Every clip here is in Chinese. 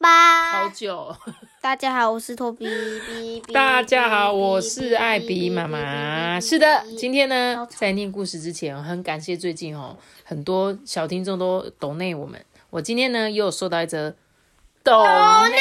爸。好久，大家好，我是托比。大家好，我是艾比妈妈。是的，今天呢在念故事之前，很感谢最近哦，很多小听众都抖内我们。我今天呢，又有收到一则抖内。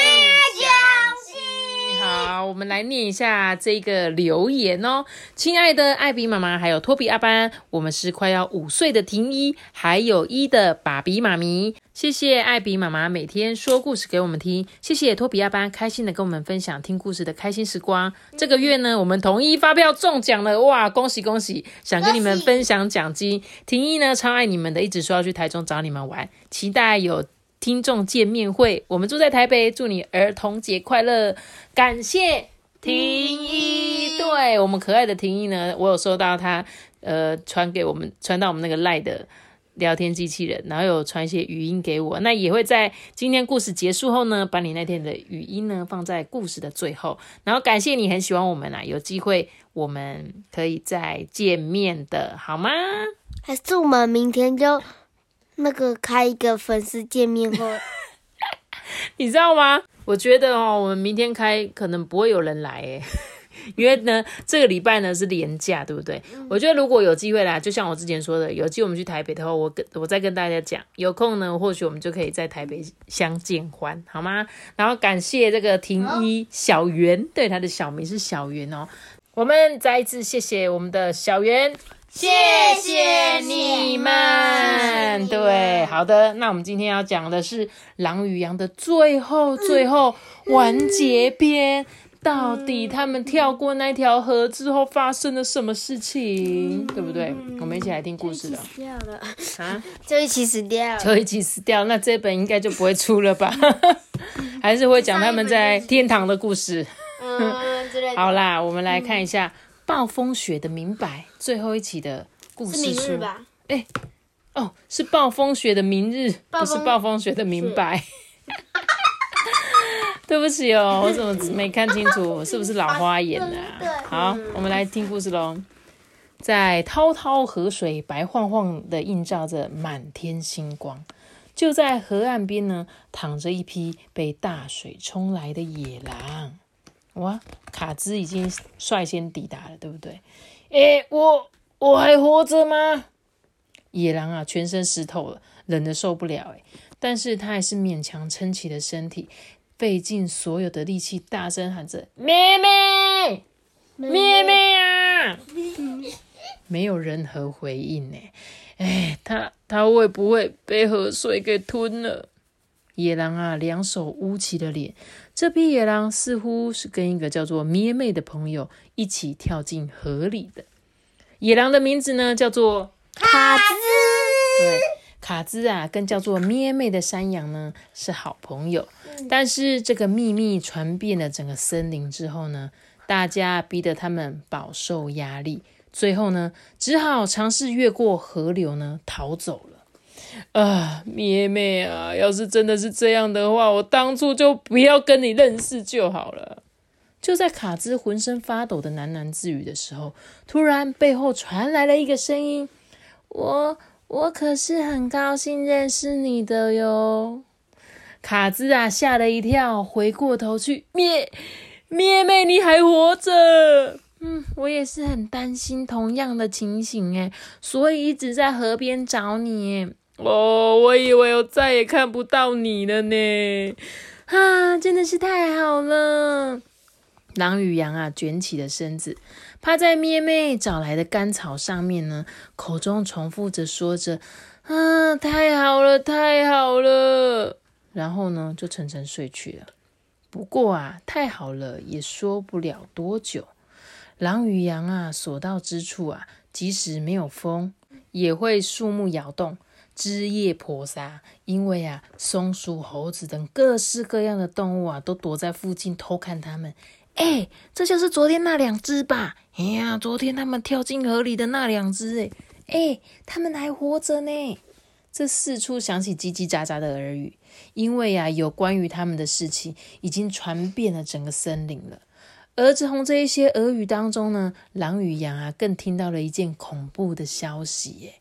好，我们来念一下这个留言哦。亲爱的艾比妈妈，还有托比阿班，我们是快要五岁的婷一，还有一的爸比妈咪。谢谢艾比妈妈每天说故事给我们听，谢谢托比阿班开心的跟我们分享听故事的开心时光。这个月呢，我们统一发票中奖了，哇，恭喜恭喜！想跟你们分享奖金。婷一呢超爱你们的，一直说要去台中找你们玩，期待有听众见面会。我们住在台北，祝你儿童节快乐！感谢婷一，对我们可爱的婷一呢，我有收到他呃传给我们传到我们那个赖的。聊天机器人，然后有传一些语音给我，那也会在今天故事结束后呢，把你那天的语音呢放在故事的最后。然后感谢你很喜欢我们啊，有机会我们可以再见面的好吗？还是我们明天就那个开一个粉丝见面会？你知道吗？我觉得哦，我们明天开可能不会有人来诶，因为呢，这个礼拜呢是连假，对不对？我觉得如果有机会啦，就像我之前说的，有机会我们去台北的话，我跟我再跟大家讲，有空呢，或许我们就可以在台北相见欢，好吗？然后感谢这个婷一小圆，对，他的小名是小圆哦。我们再一次谢谢我们的小圆，谢谢你们。对，好的，那我们今天要讲的是《狼与羊》的最后最后完结篇。到底他们跳过那条河之后发生了什么事情，对不对？我们一起来听故事了死掉了，啊！就一起死掉了。就一起死掉，那这本应该就不会出了吧？还是会讲他们在天堂的故事。嗯，之类的。好啦，我们来看一下《暴风雪的明白》最后一期的故事书。日吧？哦，是暴风雪的明日，不是暴风雪的明白。对不起哦，我怎么没看清楚？是不是老花眼啊？好，我们来听故事喽。在滔滔河水白晃晃的映照着满天星光，就在河岸边呢，躺着一匹被大水冲来的野狼。哇，卡兹已经率先抵达了，对不对？诶，我我还活着吗？野狼啊，全身湿透了，冷得受不了哎，但是他还是勉强撑起了身体，费尽所有的力气，大声喊着：“妹妹，妹妹啊！”没有任何回应呢。哎，他他会不会被河水给吞了？野狼啊，两手捂起了脸。这匹野狼似乎是跟一个叫做咩妹的朋友一起跳进河里的。野狼的名字呢，叫做卡兹，对，卡兹啊，跟叫做咩妹的山羊呢是好朋友。但是这个秘密传遍了整个森林之后呢，大家逼得他们饱受压力，最后呢，只好尝试越过河流呢逃走了。啊，咩妹啊，要是真的是这样的话，我当初就不要跟你认识就好了。就在卡兹浑身发抖的喃喃自语的时候，突然背后传来了一个声音：“我我可是很高兴认识你的哟。”卡兹啊，吓了一跳，回过头去，咩咩妹，你还活着？嗯，我也是很担心同样的情形诶，所以一直在河边找你诶。哦，我以为我再也看不到你了呢。啊，真的是太好了！狼与羊啊，卷起了身子，趴在咩妹找来的干草上面呢，口中重复着说着：“啊，太好了，太好了。”然后呢，就沉沉睡去了。不过啊，太好了也说不了多久。狼与羊啊，所到之处啊，即使没有风，也会树木摇动。枝叶婆娑。因为啊，松鼠、猴子等各式各样的动物啊，都躲在附近偷看它们。哎，这就是昨天那两只吧？哎呀，昨天他们跳进河里的那两只，哎，哎，他们还活着呢。这四处响起叽叽喳喳的耳语，因为呀，有关于他们的事情已经传遍了整个森林了。而从这一些耳语当中呢，狼与羊啊，更听到了一件恐怖的消息，耶，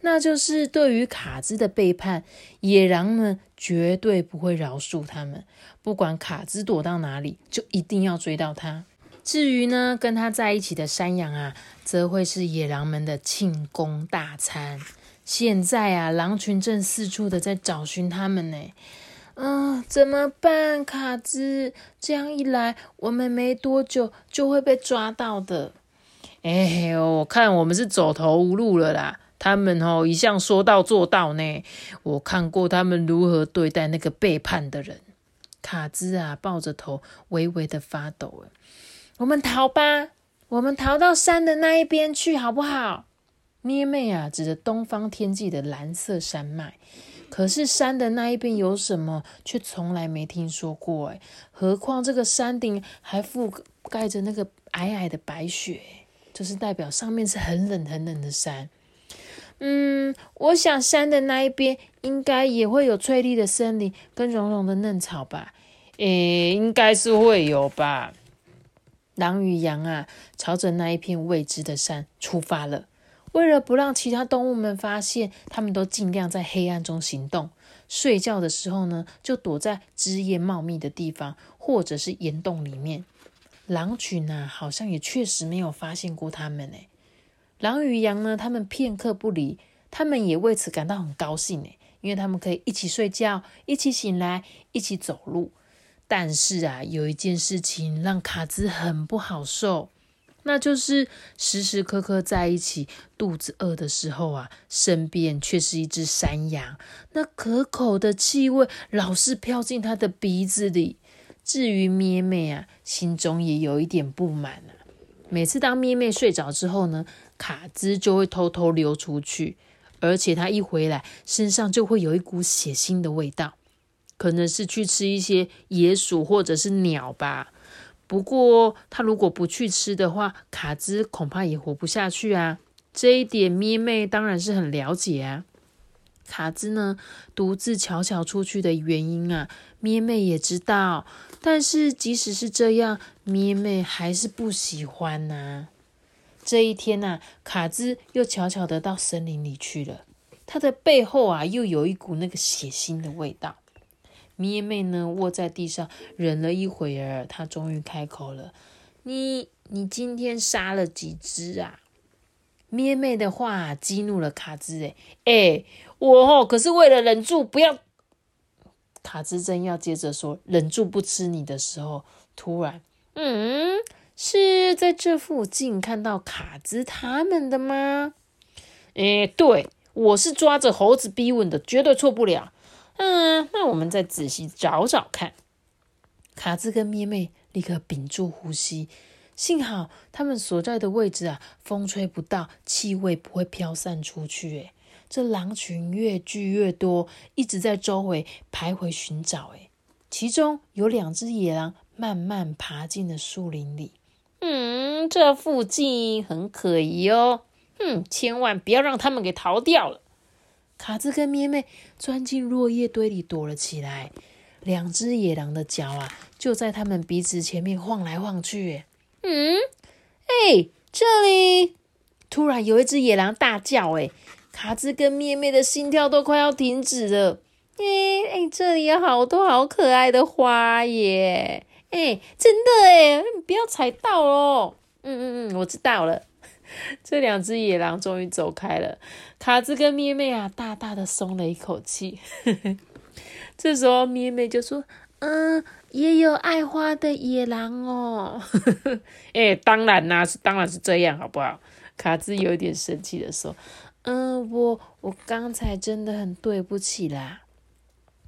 那就是对于卡兹的背叛，野狼们绝对不会饶恕他们，不管卡兹躲到哪里，就一定要追到他。至于呢，跟他在一起的山羊啊，则会是野狼们的庆功大餐。现在啊，狼群正四处的在找寻他们呢。嗯，怎么办，卡兹？这样一来，我们没多久就会被抓到的。哎呦，我看我们是走投无路了啦。他们哦，一向说到做到呢。我看过他们如何对待那个背叛的人。卡兹啊，抱着头，微微的发抖。我们逃吧，我们逃到山的那一边去，好不好？咩妹啊，指着东方天际的蓝色山脉。可是山的那一边有什么，却从来没听说过哎。何况这个山顶还覆盖着那个皑皑的白雪，这是代表上面是很冷很冷的山。嗯，我想山的那一边应该也会有翠绿的森林跟绒绒的嫩草吧？诶，应该是会有吧。狼与羊啊，朝着那一片未知的山出发了。为了不让其他动物们发现，他们都尽量在黑暗中行动。睡觉的时候呢，就躲在枝叶茂密的地方，或者是岩洞里面。狼群呢，好像也确实没有发现过他们。诶，狼与羊呢，他们片刻不离，他们也为此感到很高兴。诶，因为他们可以一起睡觉，一起醒来，一起走路。但是啊，有一件事情让卡兹很不好受。那就是时时刻刻在一起，肚子饿的时候啊，身边却是一只山羊，那可口的气味老是飘进他的鼻子里。至于咩咩啊，心中也有一点不满啊。每次当咩咩睡着之后呢，卡兹就会偷偷溜出去，而且他一回来，身上就会有一股血腥的味道，可能是去吃一些野鼠或者是鸟吧。不过，他如果不去吃的话，卡兹恐怕也活不下去啊！这一点，咪妹当然是很了解啊。卡兹呢，独自悄悄出去的原因啊，咩妹也知道。但是，即使是这样，咩妹还是不喜欢呐。这一天呐，卡兹又悄悄的到森林里去了。他的背后啊，又有一股那个血腥的味道。咩妹呢，卧在地上忍了一会儿，她终于开口了：“你，你今天杀了几只啊？”咩妹的话激怒了卡兹，哎哎，我哦，可是为了忍住不要。卡兹正要接着说忍住不吃你的时候，突然，嗯，是在这附近看到卡兹他们的吗？哎，对，我是抓着猴子逼问的，绝对错不了。嗯，那我们再仔细找找看。卡兹跟咩妹立刻屏住呼吸，幸好他们所在的位置啊，风吹不到，气味不会飘散出去。诶这狼群越聚越多，一直在周围徘徊寻找。诶其中有两只野狼慢慢爬进了树林里。嗯，这附近很可疑哦。嗯，千万不要让他们给逃掉了。卡兹跟咩咩钻进落叶堆里躲了起来，两只野狼的脚啊，就在他们鼻子前面晃来晃去。嗯，哎，这里突然有一只野狼大叫，哎，卡兹跟咩咩的心跳都快要停止了。哎哎，这里有好多好可爱的花耶！哎，真的哎，不要踩到哦。嗯嗯嗯，我知道了。这两只野狼终于走开了，卡兹跟咩咩啊，大大的松了一口气。这时候咩咩就说：“嗯，也有爱花的野狼哦。”哎，当然啦，是当然是这样，好不好？卡兹有点生气的说：“嗯，我我刚才真的很对不起啦。”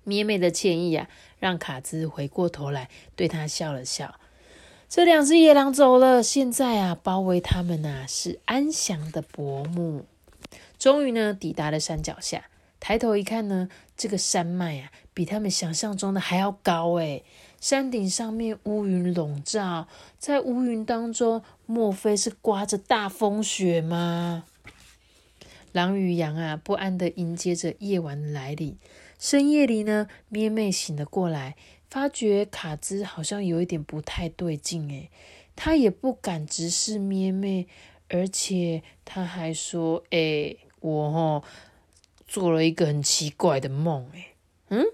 咩咩的歉意啊，让卡兹回过头来对他笑了笑。这两只野狼走了，现在啊，包围他们啊是安详的薄暮。终于呢，抵达了山脚下，抬头一看呢，这个山脉啊，比他们想象中的还要高诶。山顶上面乌云笼罩，在乌云当中，莫非是刮着大风雪吗？狼与羊啊，不安的迎接着夜晚的来临。深夜里呢，咩妹醒了过来，发觉卡兹好像有一点不太对劲诶，他也不敢直视咩妹，而且他还说：“诶，我哦做了一个很奇怪的梦，诶，嗯，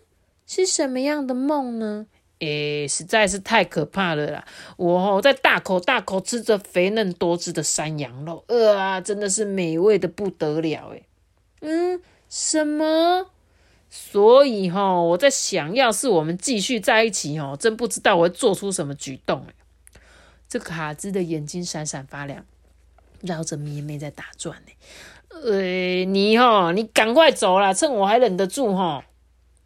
是什么样的梦呢？”诶，实在是太可怕了啦！我哦在大口大口吃着肥嫩多汁的山羊肉，啊，真的是美味的不得了诶。嗯，什么？所以哈，我在想，要是我们继续在一起哦，真不知道我会做出什么举动诶。这卡兹的眼睛闪闪发亮，绕着咩咩在打转呢。呃，你哈，你赶快走啦，趁我还忍得住哈。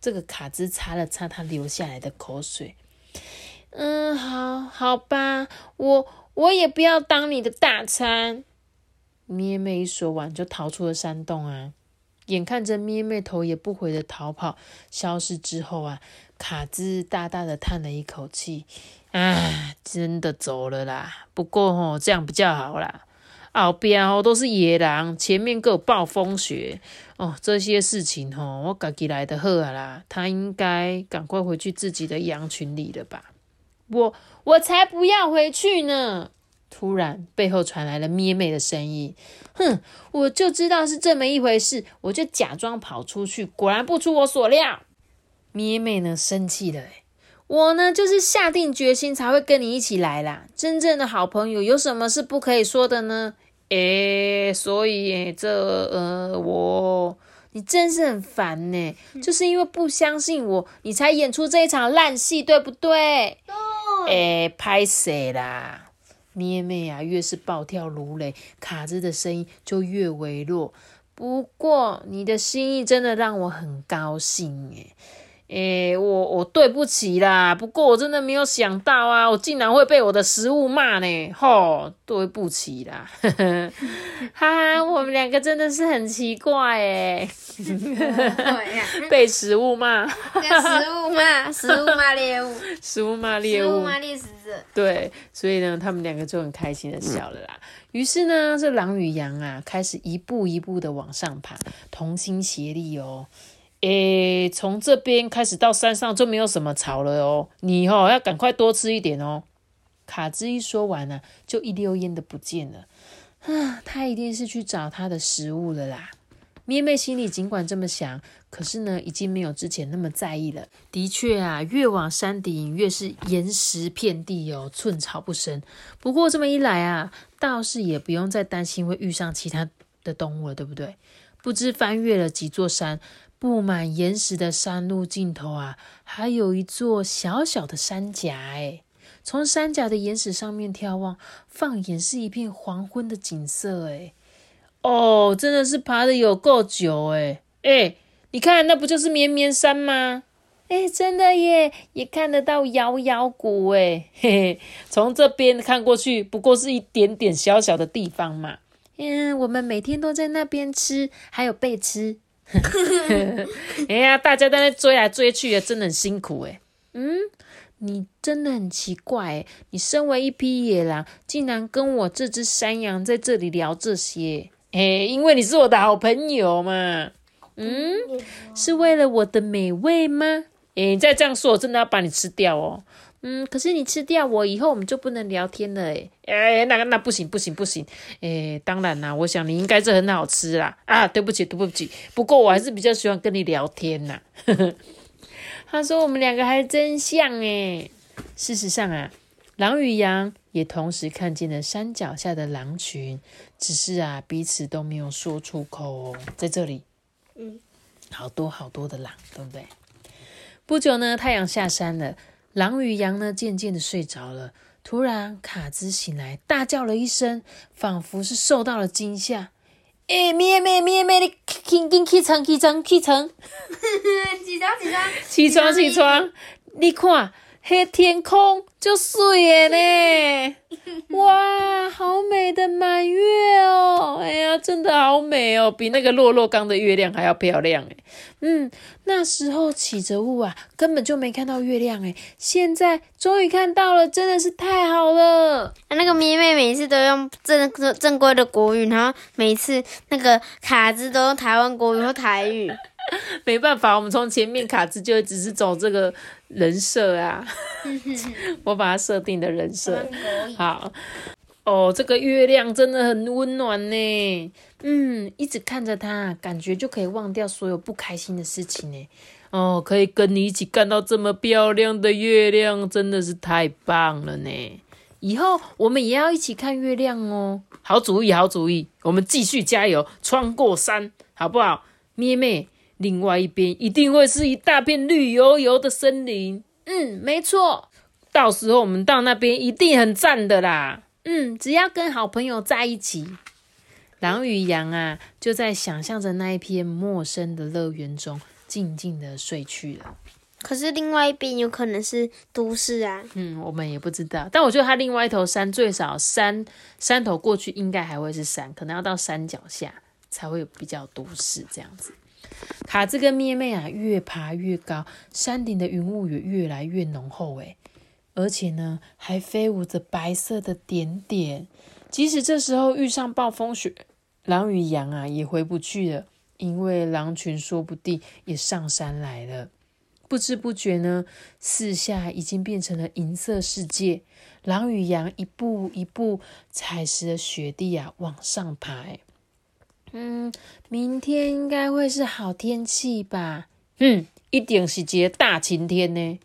这个卡兹擦了擦他流下来的口水，嗯，好好吧，我我也不要当你的大餐。咩咩一说完就逃出了山洞啊！眼看着咩咩头也不回的逃跑消失之后啊，卡兹大大的叹了一口气，唉，真的走了啦。不过哦，这样比较好啦。后边哦都是野狼，前面各有暴风雪哦，这些事情哦，我自己来的好啊啦。他应该赶快回去自己的羊群里了吧？我我才不要回去呢！突然背后传来了咩妹的声音，哼，我就知道是这么一回事，我就假装跑出去，果然不出我所料。咩妹呢生气了，我呢就是下定决心才会跟你一起来啦。真正的好朋友有什么是不可以说的呢？诶，所以这呃，我你真是很烦呢，就是因为不相信我，你才演出这一场烂戏，对不对？对。诶，拍谁啦？咩咩啊，越是暴跳如雷，卡兹的声音就越微弱。不过你的心意真的让我很高兴诶。诶，我我对不起啦，不过我真的没有想到啊，我竟然会被我的食物骂呢，吼，对不起啦，哈哈，我们两个真的是很奇怪诶，被食物骂，跟食物骂，食物骂猎物，食物骂猎物，骂猎食者，对，所以呢，他们两个就很开心的笑了啦。于是呢，这狼与羊啊，开始一步一步的往上爬，同心协力哦。诶，从这边开始到山上就没有什么草了哦。你哦要赶快多吃一点哦。卡兹一说完呢，就一溜烟的不见了。啊，他一定是去找他的食物了啦。咩妹心里尽管这么想，可是呢，已经没有之前那么在意了。的确啊，越往山顶越是岩石遍地哦，寸草不生。不过这么一来啊，倒是也不用再担心会遇上其他的动物了，对不对？不知翻越了几座山。布满岩石的山路尽头啊，还有一座小小的山夹。哎，从山夹的岩石上面眺望，放眼是一片黄昏的景色。哎，哦，真的是爬的有够久。哎，哎，你看，那不就是绵绵山吗？哎，真的耶，也看得到摇摇谷。哎，嘿嘿，从这边看过去，不过是一点点小小的地方嘛。嗯，我们每天都在那边吃，还有被吃。哎呀，大家在那追来追去的，真的很辛苦哎。嗯，你真的很奇怪哎，你身为一匹野狼，竟然跟我这只山羊在这里聊这些？哎，因为你是我的好朋友嘛。嗯，是为了我的美味吗？哎，你再这样说，我真的要把你吃掉哦。嗯，可是你吃掉我以后，我们就不能聊天了诶。哎，那个那不行不行不行，哎，当然啦，我想你应该是很好吃啦。啊，对不起对不起，不过我还是比较喜欢跟你聊天呐。他说我们两个还真像诶。事实上啊，狼与羊也同时看见了山脚下的狼群，只是啊彼此都没有说出口哦。在这里，嗯，好多好多的狼，对不对？不久呢，太阳下山了。狼与羊呢，渐渐的睡着了。突然，卡兹醒来，大叫了一声，仿佛是受到了惊吓。哎，咩咩咩咩的，紧紧起床，起床，起床！起床，起床！起床，起床！你看，黑天空就碎了呢！哇，好美的满月哦！哎呀，真的好美哦，比那个落落刚的月亮还要漂亮哎。嗯，那时候起着雾啊，根本就没看到月亮哎。现在终于看到了，真的是太好了。那个咪妹每次都用正正正规的国语，然后每次那个卡子都用台湾国语和台语。没办法，我们从前面卡兹就只是走这个人设啊，我把它设定的人设好。哦，这个月亮真的很温暖呢。嗯，一直看着它，感觉就可以忘掉所有不开心的事情呢。哦，可以跟你一起看到这么漂亮的月亮，真的是太棒了呢。以后我们也要一起看月亮哦。好主意，好主意，我们继续加油，穿过山，好不好？咩咩。另外一边一定会是一大片绿油油的森林。嗯，没错，到时候我们到那边一定很赞的啦。嗯，只要跟好朋友在一起。狼与羊啊，就在想象着那一片陌生的乐园中，静静的睡去了。可是另外一边有可能是都市啊。嗯，我们也不知道。但我觉得它另外一头山，最少山山头过去应该还会是山，可能要到山脚下才会有比较都市这样子。卡兹跟咩咩啊，越爬越高，山顶的云雾也越来越浓厚诶，而且呢，还飞舞着白色的点点。即使这时候遇上暴风雪，狼与羊啊也回不去了，因为狼群说不定也上山来了。不知不觉呢，四下已经变成了银色世界。狼与羊一步一步踩实了雪地啊，往上爬。嗯，明天应该会是好天气吧？嗯，一定是节大晴天呢。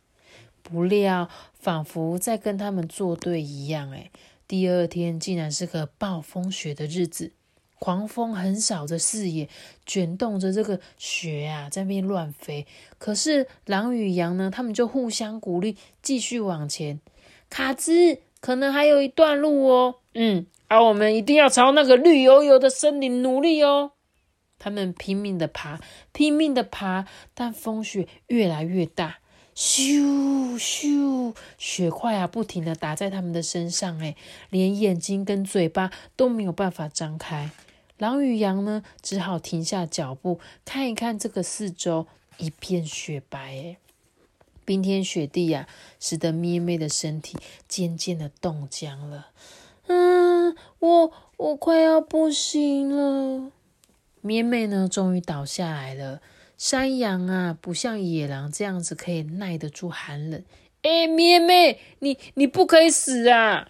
不料，仿佛在跟他们作对一样，诶第二天竟然是个暴风雪的日子，狂风横扫着视野，卷动着这个雪啊，在边乱飞。可是狼与羊呢，他们就互相鼓励，继续往前。卡兹，可能还有一段路哦。嗯。而我们一定要朝那个绿油油的森林努力哦！他们拼命的爬，拼命的爬，但风雪越来越大，咻咻，雪块啊，不停的打在他们的身上，哎，连眼睛跟嘴巴都没有办法张开。狼与羊呢，只好停下脚步，看一看这个四周，一片雪白，哎，冰天雪地呀，使得咩咩的身体渐渐的冻僵了。嗯，我我快要不行了。咩咩呢，终于倒下来了。山羊啊，不像野狼这样子可以耐得住寒冷。哎，咩咩，你你不可以死啊！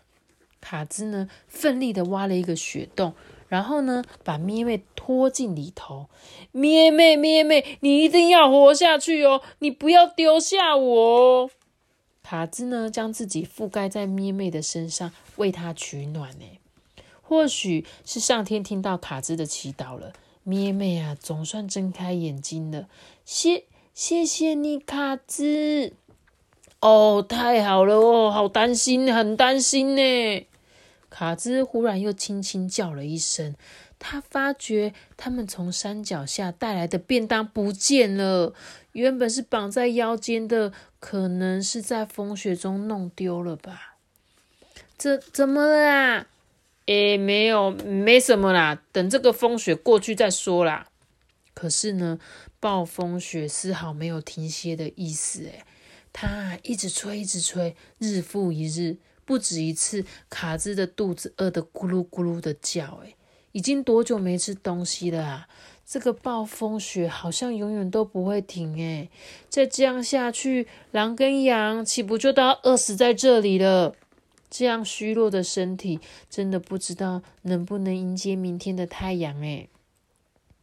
卡兹呢，奋力的挖了一个雪洞，然后呢，把咩咩拖进里头。咩咩咩咩，你一定要活下去哦，你不要丢下我哦。卡兹呢，将自己覆盖在咩咩的身上，为它取暖呢。或许是上天听到卡兹的祈祷了，咩咩啊，总算睁开眼睛了。谢谢谢你，卡兹。哦，太好了哦，好担心，很担心呢。卡兹忽然又轻轻叫了一声。他发觉他们从山脚下带来的便当不见了，原本是绑在腰间的，可能是在风雪中弄丢了吧？这怎么了啦？诶，没有，没什么啦，等这个风雪过去再说啦。可是呢，暴风雪丝毫没有停歇的意思，诶，它一直吹，一直吹，日复一日，不止一次，卡兹的肚子饿得咕噜咕噜的叫，诶。已经多久没吃东西了啊？这个暴风雪好像永远都不会停诶，再这样下去，狼跟羊岂不就都要饿死在这里了？这样虚弱的身体，真的不知道能不能迎接明天的太阳诶。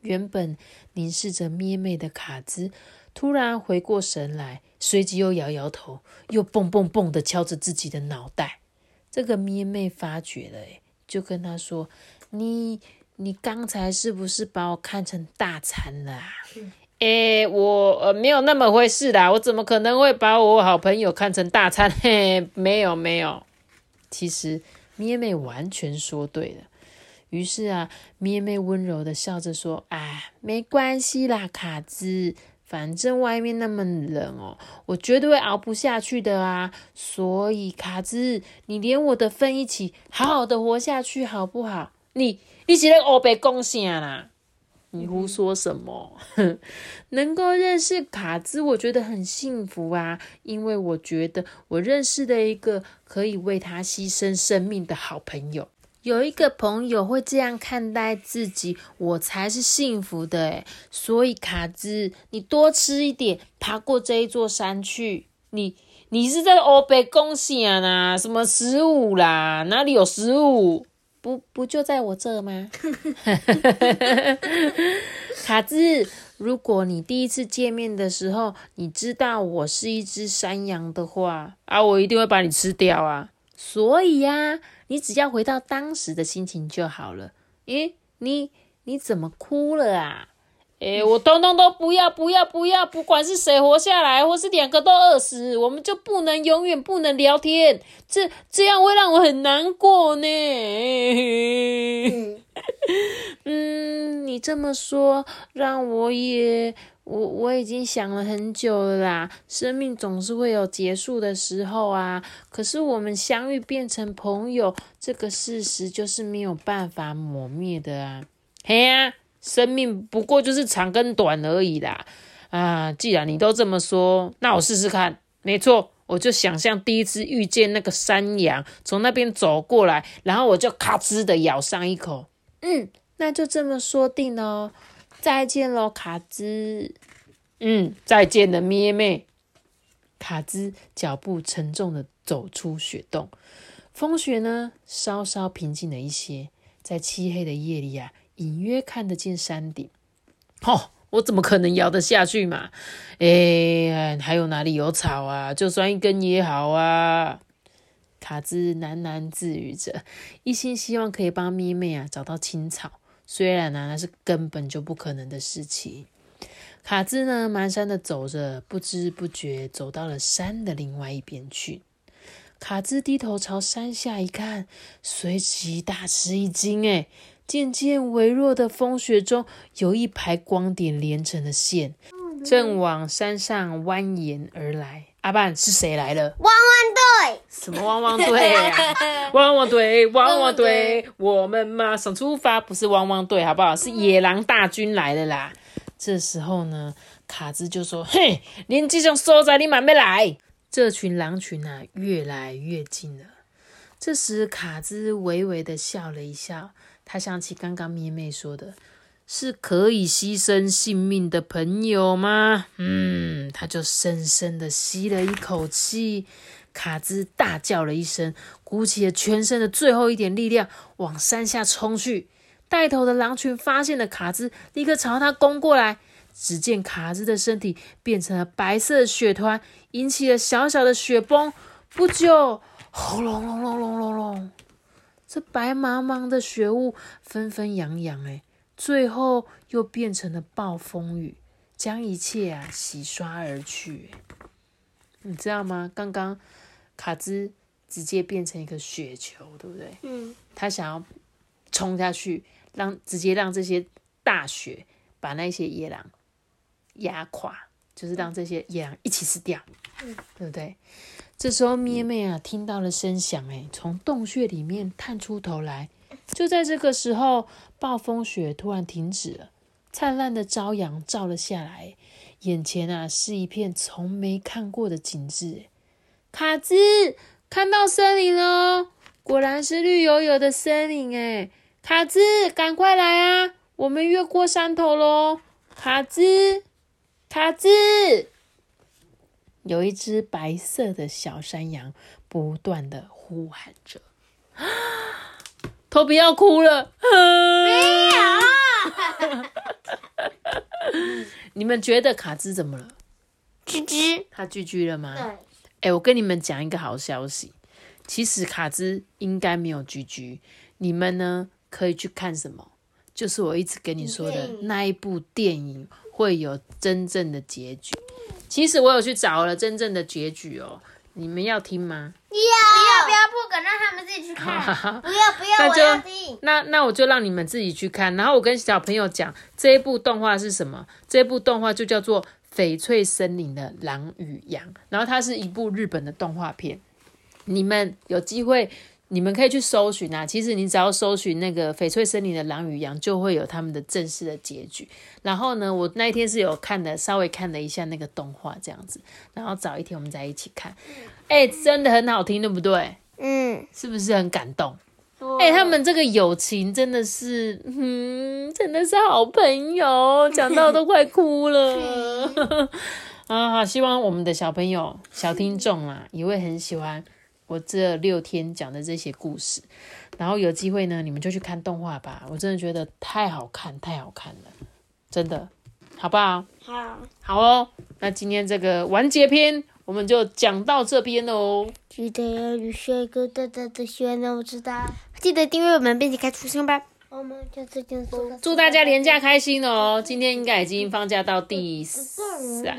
原本凝视着咩妹的卡兹，突然回过神来，随即又摇摇头，又蹦蹦蹦的敲着自己的脑袋。这个咩妹发觉了诶，就跟他说。你你刚才是不是把我看成大餐了？哎，我呃没有那么回事啦，我怎么可能会把我好朋友看成大餐？嘿，没有没有。其实咩咩完全说对了。于是啊，咩咩温柔的笑着说：“啊，没关系啦，卡兹，反正外面那么冷哦，我绝对会熬不下去的啊！所以卡兹，你连我的份一起好好的活下去，好不好？你你是在欧北贡献啦？你胡说什么？能够认识卡兹，我觉得很幸福啊！因为我觉得我认识的一个可以为他牺牲生命的好朋友。有一个朋友会这样看待自己，我才是幸福的诶所以卡兹，你多吃一点，爬过这一座山去。你你是在欧北贡献啊？什么食物啦？哪里有食物？不不就在我这吗？卡兹，如果你第一次见面的时候，你知道我是一只山羊的话，啊，我一定会把你吃掉啊！所以呀。你只要回到当时的心情就好了。咦，你你怎么哭了啊？哎，我通通都不要，不要，不要！不管是谁活下来，或是两个都饿死，我们就不能永远不能聊天。这这样会让我很难过呢。嗯，你这么说，让我也。我我已经想了很久了啦，生命总是会有结束的时候啊。可是我们相遇变成朋友，这个事实就是没有办法抹灭的啊。嘿呀，生命不过就是长跟短而已啦。啊，既然你都这么说，那我试试看。没错，我就想象第一次遇见那个山羊从那边走过来，然后我就咔吱的咬上一口。嗯，那就这么说定了。再见喽，卡兹。嗯，再见了，咩咩。卡兹脚步沉重的走出雪洞，风雪呢稍稍平静了一些，在漆黑的夜里啊，隐约看得见山顶。哦，我怎么可能摇得下去嘛？哎，还有哪里有草啊？就算一根也好啊。卡兹喃喃自语着，一心希望可以帮咪妹啊找到青草。虽然呢，那是根本就不可能的事情。卡兹呢，蹒跚的走着，不知不觉走到了山的另外一边去。卡兹低头朝山下一看，随即大吃一惊。哎，渐渐微弱的风雪中，有一排光点连成的线，正往山上蜿蜒而来。阿半，是谁来了？汪汪队？什么汪汪队 呀？汪汪队，汪汪队，我们马上出发！不是汪汪队，好不好？是野狼大军来了啦！这时候呢，卡兹就说：“嘿，连这种所在你满没来？”这群狼群啊，越来越近了。这时，卡兹微微的笑了一笑，他想起刚刚咩咩说的。是可以牺牲性命的朋友吗？嗯，他就深深的吸了一口气。卡兹大叫了一声，鼓起了全身的最后一点力量，往山下冲去。带头的狼群发现了卡兹，立刻朝他攻过来。只见卡兹的身体变成了白色雪团，引起了小小的雪崩。不久，轰隆隆隆隆隆隆，这白茫茫的雪雾纷纷扬扬，哎。最后又变成了暴风雨，将一切啊洗刷而去。你知道吗？刚刚卡兹直接变成一个雪球，对不对？嗯。他想要冲下去，让直接让这些大雪把那些野狼压垮，就是让这些野狼一起死掉，嗯，对不对？这时候咩咩啊听到了声响，哎，从洞穴里面探出头来。就在这个时候，暴风雪突然停止了，灿烂的朝阳照了下来，眼前啊是一片从没看过的景致。卡兹看到森林了，果然是绿油油的森林哎！卡兹，赶快来啊，我们越过山头喽！卡兹，卡兹，有一只白色的小山羊不断的呼喊着。头不要哭了，没有。你们觉得卡兹怎么了？居居，他居居了吗？对。哎，我跟你们讲一个好消息，其实卡兹应该没有居居。你们呢，可以去看什么？就是我一直跟你说的那一部电影会有真正的结局。其实我有去找了真正的结局哦。你们要听吗？要！不要不要不敢，让他们自己去看。不要不要，我要听。那那我就让你们自己去看。然后我跟小朋友讲，这一部动画是什么？这部动画就叫做《翡翠森林的狼与羊》，然后它是一部日本的动画片。你们有机会，你们可以去搜寻啊。其实你只要搜寻那个翡翠森林的狼与羊，就会有他们的正式的结局。然后呢，我那一天是有看的，稍微看了一下那个动画这样子。然后早一天我们再一起看，哎、真的很好听，对不对？嗯，是不是很感动？哎、他们这个友情真的是，嗯，真的是好朋友，讲到都快哭了。啊，好，希望我们的小朋友、小听众啊，也会很喜欢我这六天讲的这些故事。然后有机会呢，你们就去看动画吧，我真的觉得太好看，太好看了，真的，好不好？好，好哦，那今天这个完结篇我们就讲到这边喽。记得要与帅哥大大的喜欢，让，我知道。记得订阅我们，并且开出声吧。祝大家连假开心哦！今天应该已经放假到第三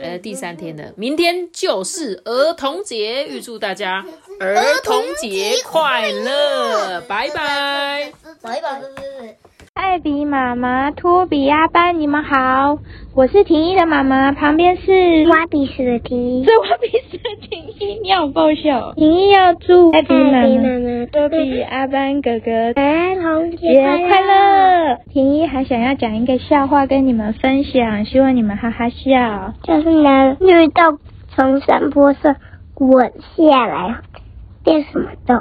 呃第三天了，明天就是儿童节，预祝大家儿童节快乐，拜拜。拜拜。艾比妈妈、托比、阿班，你们好，我是婷一的妈妈，旁边是挖鼻屎的婷一，是我比斯的婷一，你好爆笑。婷一要祝艾比妈妈、妈托比、阿班哥哥儿童节节快乐。婷一还想要讲一个笑话跟你们分享，希望你们哈哈笑。就是呢，绿豆从山坡上滚下来，变什么豆？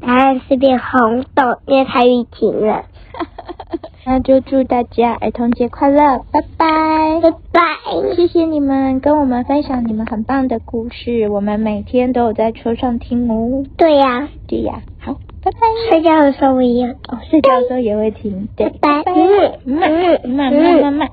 答案是变红豆，因为它雨停了。那就祝大家儿童节快乐，拜拜。拜拜。谢谢你们跟我们分享你们很棒的故事，我们每天都有在车上听哦。对呀、对呀，好，拜拜。睡觉的时候我也有。哦，睡觉的时候也会听，对，拜拜嗯，嗯，慢慢慢慢慢。